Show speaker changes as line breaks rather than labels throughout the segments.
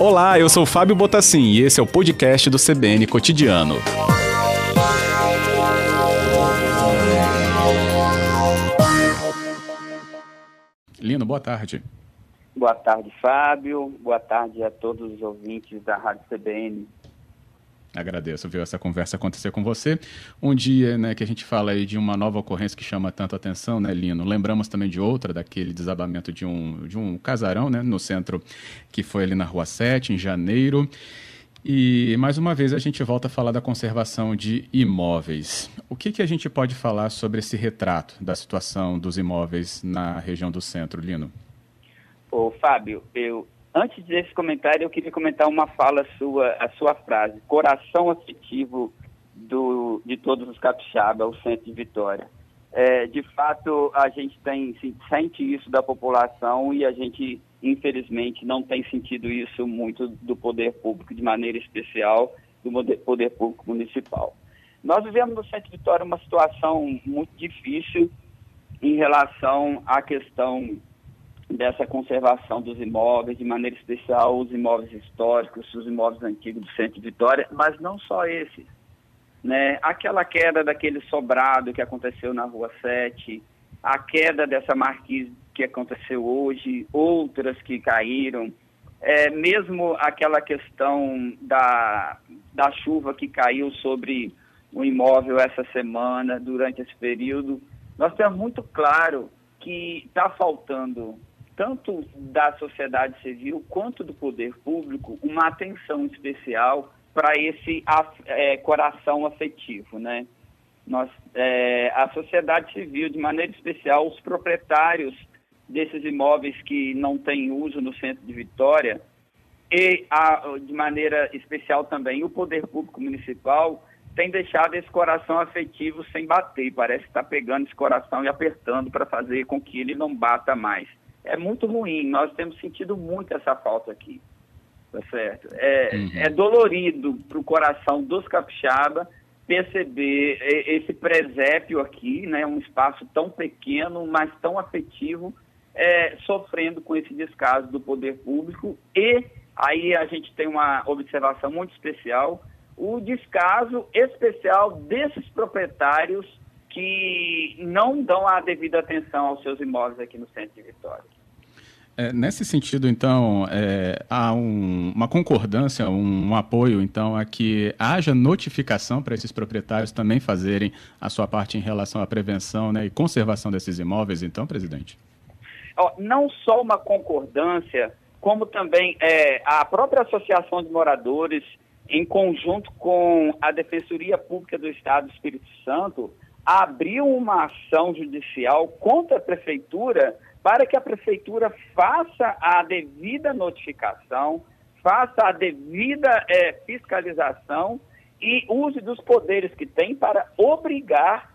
Olá, eu sou Fábio Botassin e esse é o podcast do CBN Cotidiano. Lino, boa tarde.
Boa tarde, Fábio. Boa tarde a todos os ouvintes da Rádio CBN.
Agradeço ver essa conversa acontecer com você. Um dia né, que a gente fala aí de uma nova ocorrência que chama tanto atenção, né, Lino? Lembramos também de outra, daquele desabamento de um, de um casarão né, no centro, que foi ali na Rua 7, em janeiro. E mais uma vez a gente volta a falar da conservação de imóveis. O que, que a gente pode falar sobre esse retrato da situação dos imóveis na região do centro, Lino?
Ô, Fábio, eu Antes desse comentário, eu queria comentar uma fala sua, a sua frase, coração afetivo do, de todos os capixaba, o centro de Vitória. É, de fato, a gente tem, sente isso da população e a gente, infelizmente, não tem sentido isso muito do poder público, de maneira especial, do poder público municipal. Nós vivemos no centro de Vitória uma situação muito difícil em relação à questão dessa conservação dos imóveis, de maneira especial os imóveis históricos, os imóveis antigos do Centro de Vitória, mas não só esses. Né? Aquela queda daquele sobrado que aconteceu na Rua 7, a queda dessa marquise que aconteceu hoje, outras que caíram, é, mesmo aquela questão da, da chuva que caiu sobre o imóvel essa semana, durante esse período, nós temos muito claro que está faltando tanto da sociedade civil quanto do poder público, uma atenção especial para esse é, coração afetivo, né? Nós, é, a sociedade civil, de maneira especial, os proprietários desses imóveis que não têm uso no centro de Vitória e, a, de maneira especial também, o poder público municipal tem deixado esse coração afetivo sem bater. Parece que está pegando esse coração e apertando para fazer com que ele não bata mais é muito ruim. Nós temos sentido muito essa falta aqui. Tá certo? É, uhum. é dolorido para o coração dos capixaba perceber esse presépio aqui, né, um espaço tão pequeno, mas tão afetivo, é, sofrendo com esse descaso do poder público e aí a gente tem uma observação muito especial, o descaso especial desses proprietários que não dão a devida atenção aos seus imóveis aqui no centro de Vitória.
É, nesse sentido, então, é, há um, uma concordância, um, um, apoio, então, a que haja notificação para esses proprietários também fazerem a sua parte em relação à prevenção né, e conservação desses imóveis, então, presidente?
Não só uma concordância, como também é, a própria Associação de Moradores, em conjunto com a Defensoria Pública do Estado do Espírito Santo, abriu uma ação judicial contra a Prefeitura para que a prefeitura faça a devida notificação, faça a devida é, fiscalização e use dos poderes que tem para obrigar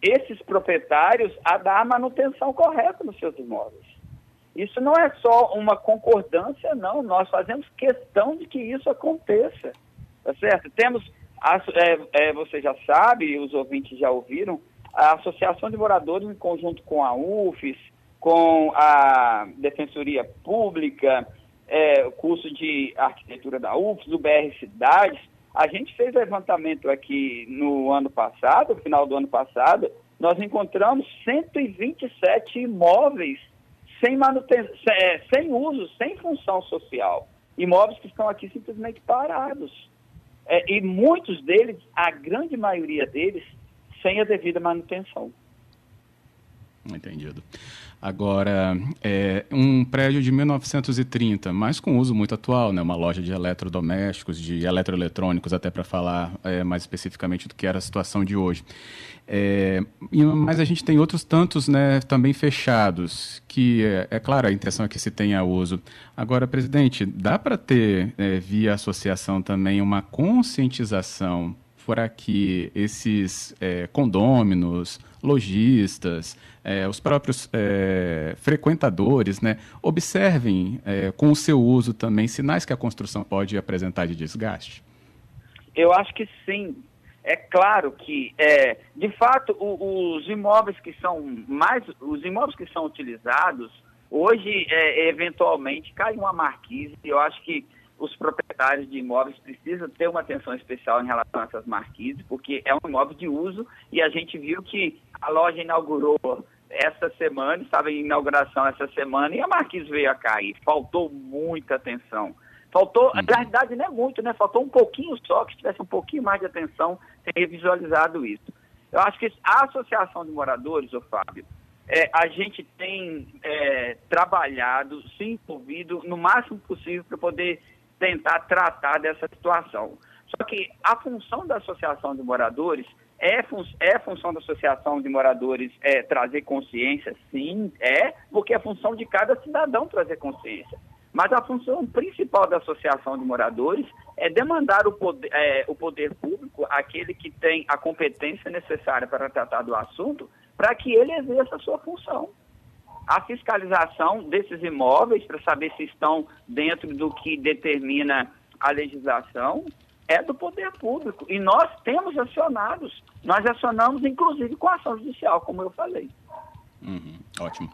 esses proprietários a dar a manutenção correta nos seus imóveis. Isso não é só uma concordância, não. Nós fazemos questão de que isso aconteça. Tá certo? Temos, é, é, você já sabe, os ouvintes já ouviram, a Associação de Moradores, em conjunto com a UFES, com a Defensoria Pública, é, o curso de arquitetura da UFS, do BR Cidades, a gente fez levantamento aqui no ano passado, no final do ano passado, nós encontramos 127 imóveis sem manutenção, é, sem uso, sem função social. Imóveis que estão aqui simplesmente parados. É, e muitos deles, a grande maioria deles, sem a devida manutenção.
Entendido. Agora, é um prédio de 1930, mas com uso muito atual, né? uma loja de eletrodomésticos, de eletroeletrônicos, até para falar é, mais especificamente do que era a situação de hoje. É, mas a gente tem outros tantos né, também fechados, que é, é, claro, a intenção é que se tenha uso. Agora, presidente, dá para ter, é, via associação também, uma conscientização para que esses é, condôminos, lojistas, é, os próprios é, frequentadores, né, observem é, com o seu uso também sinais que a construção pode apresentar de desgaste?
Eu acho que sim. É claro que, é, de fato, o, os imóveis que são mais, os imóveis que são utilizados, Hoje, é, eventualmente, cai uma marquise, eu acho que os proprietários de imóveis precisam ter uma atenção especial em relação a essas marquises, porque é um imóvel de uso e a gente viu que a loja inaugurou essa semana, estava em inauguração essa semana e a marquise veio a cair. Faltou muita atenção. Faltou, na realidade não é muito, né? Faltou um pouquinho só, que tivesse um pouquinho mais de atenção, ter visualizado isso. Eu acho que a Associação de Moradores, ô Fábio, é, a gente tem é, trabalhado, se envolvido no máximo possível para poder tentar tratar dessa situação. Só que a função da Associação de Moradores é, fun é função da Associação de Moradores é, trazer consciência, sim, é, porque é função de cada cidadão trazer consciência. Mas a função principal da Associação de Moradores é demandar o poder, é, o poder público, aquele que tem a competência necessária para tratar do assunto, para que ele exerça a sua função. A fiscalização desses imóveis, para saber se estão dentro do que determina a legislação, é do poder público. E nós temos acionados. Nós acionamos, inclusive, com ação judicial, como eu falei.
Uhum, ótimo.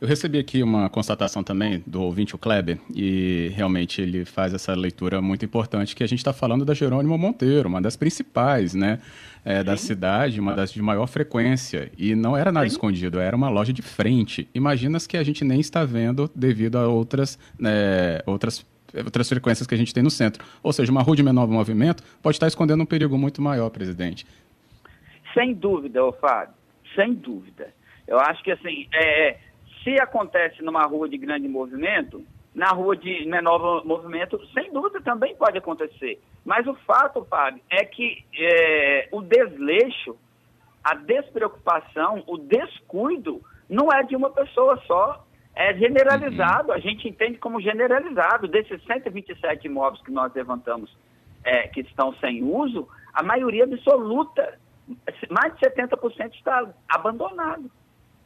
Eu recebi aqui uma constatação também do ouvinte, o Kleber, e realmente ele faz essa leitura muito importante, que a gente está falando da Jerônimo Monteiro, uma das principais, né, é, da cidade, uma das de maior frequência, e não era nada Sim. escondido, era uma loja de frente. Imagina que a gente nem está vendo devido a outras, né, outras outras frequências que a gente tem no centro. Ou seja, uma rua de menor movimento pode estar escondendo um perigo muito maior, presidente.
Sem dúvida, Fábio, sem dúvida. Eu acho que, assim, é, se acontece numa rua de grande movimento, na rua de menor movimento, sem dúvida também pode acontecer. Mas o fato, Fábio, é que é, o desleixo, a despreocupação, o descuido não é de uma pessoa só, é generalizado. Uhum. A gente entende como generalizado. Desses 127 imóveis que nós levantamos é, que estão sem uso, a maioria absoluta, mais de 70% está abandonado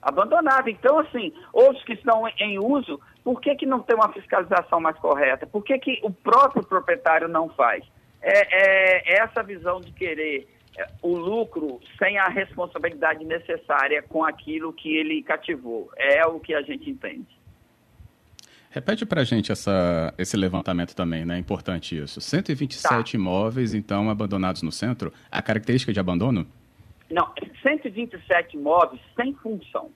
abandonado. Então, assim, outros que estão em uso, por que, que não tem uma fiscalização mais correta? Por que, que o próprio proprietário não faz? É, é essa visão de querer é, o lucro sem a responsabilidade necessária com aquilo que ele cativou. É o que a gente entende.
Repete para a gente essa, esse levantamento também, né? É importante isso. 127 tá. imóveis, então, abandonados no centro. A característica de abandono?
Não, 127 imóveis sem função.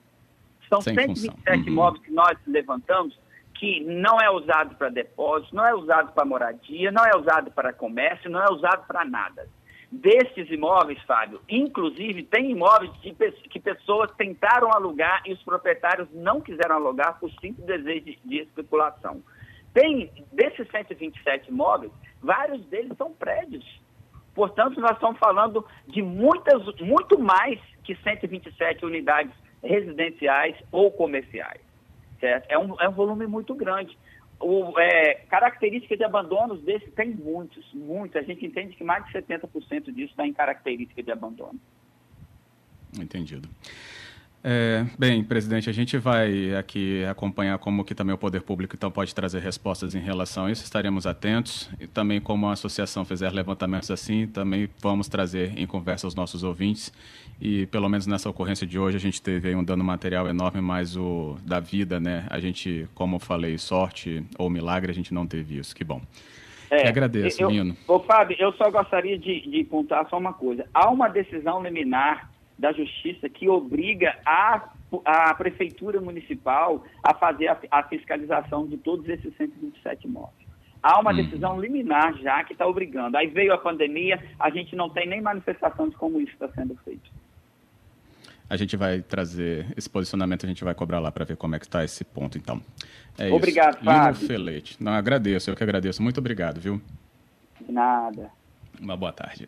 São sem 127 função. Uhum. imóveis que nós levantamos que não é usado para depósito, não é usado para moradia, não é usado para comércio, não é usado para nada. Destes imóveis, Fábio, inclusive tem imóveis de, que pessoas tentaram alugar e os proprietários não quiseram alugar por simples desejo de, de especulação. Tem, desses 127 imóveis, vários deles são prédios Portanto, nós estamos falando de muitas, muito mais que 127 unidades residenciais ou comerciais. Certo? É, um, é um volume muito grande. O, é, características de abandonos desse tem muitos, muitos. A gente entende que mais de 70% disso está em característica de abandono.
Entendido. É, bem, presidente, a gente vai aqui acompanhar como que também o poder público então pode trazer respostas em relação a isso. Estaremos atentos e também como a associação fizer levantamentos assim, também vamos trazer em conversa os nossos ouvintes. E pelo menos nessa ocorrência de hoje a gente teve um dano material enorme, mas o da vida, né? A gente, como eu falei, sorte ou milagre, a gente não teve isso. Que bom. É, agradeço,
eu,
Nino.
Ô, Fábio, eu só gostaria de, de pontuar só uma coisa. Há uma decisão liminar da Justiça que obriga a, a Prefeitura Municipal a fazer a, a fiscalização de todos esses 127 imóveis. Há uma hum. decisão liminar já que está obrigando. Aí veio a pandemia, a gente não tem nem manifestação de como isso está sendo feito.
A gente vai trazer esse posicionamento, a gente vai cobrar lá para ver como é que está esse ponto, então.
É obrigado, isso. Fábio.
Lino Felete. Não, agradeço, eu que agradeço. Muito obrigado, viu?
De nada.
Uma boa tarde.